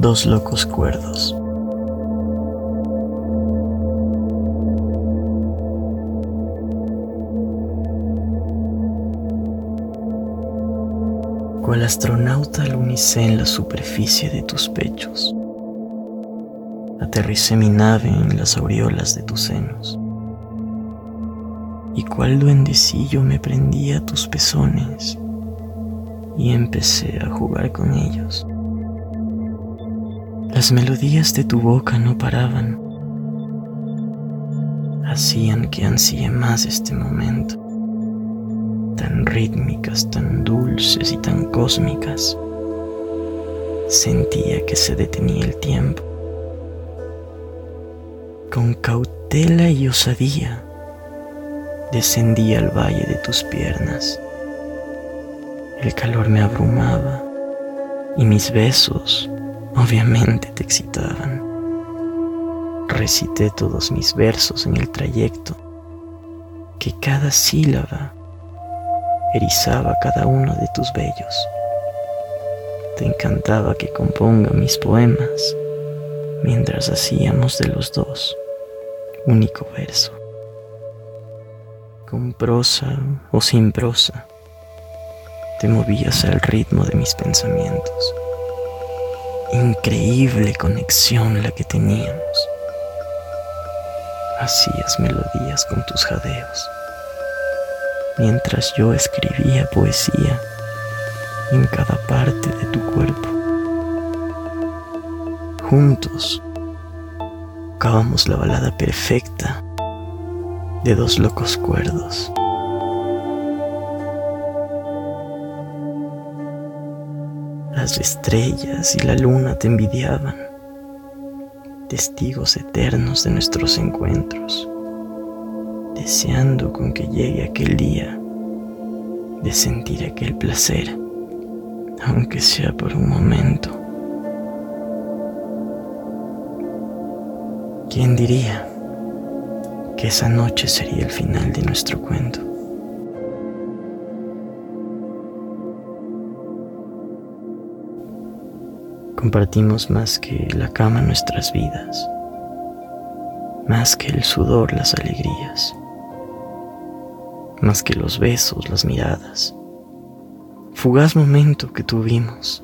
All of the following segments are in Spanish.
Dos locos cuerdos. Cual astronauta alunicé en la superficie de tus pechos. Aterricé mi nave en las aureolas de tus senos. Y cual duendecillo me prendía tus pezones y empecé a jugar con ellos. Las melodías de tu boca no paraban, hacían que ansíe más este momento, tan rítmicas, tan dulces y tan cósmicas. Sentía que se detenía el tiempo. Con cautela y osadía descendía al valle de tus piernas el calor me abrumaba y mis besos obviamente te excitaban. Recité todos mis versos en el trayecto, que cada sílaba erizaba cada uno de tus bellos. Te encantaba que componga mis poemas mientras hacíamos de los dos único verso, con prosa o sin prosa te movías al ritmo de mis pensamientos. Increíble conexión la que teníamos. Hacías melodías con tus jadeos, mientras yo escribía poesía en cada parte de tu cuerpo. Juntos tocábamos la balada perfecta de dos locos cuerdos. Las estrellas y la luna te envidiaban, testigos eternos de nuestros encuentros, deseando con que llegue aquel día de sentir aquel placer, aunque sea por un momento. ¿Quién diría que esa noche sería el final de nuestro cuento? Compartimos más que la cama nuestras vidas, más que el sudor las alegrías, más que los besos las miradas. Fugaz momento que tuvimos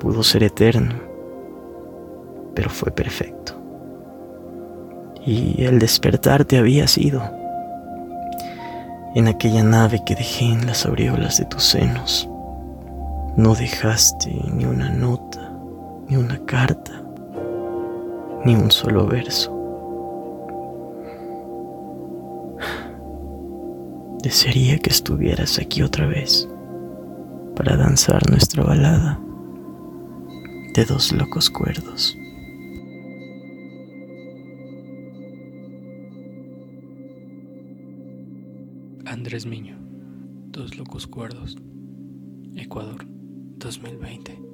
pudo ser eterno, pero fue perfecto. Y el despertarte había sido en aquella nave que dejé en las aureolas de tus senos no dejaste ni una nota, ni una carta, ni un solo verso. Desearía que estuvieras aquí otra vez para danzar nuestra balada de dos locos cuerdos. Andrés Miño, Dos Locos Cuerdos, Ecuador. 2020.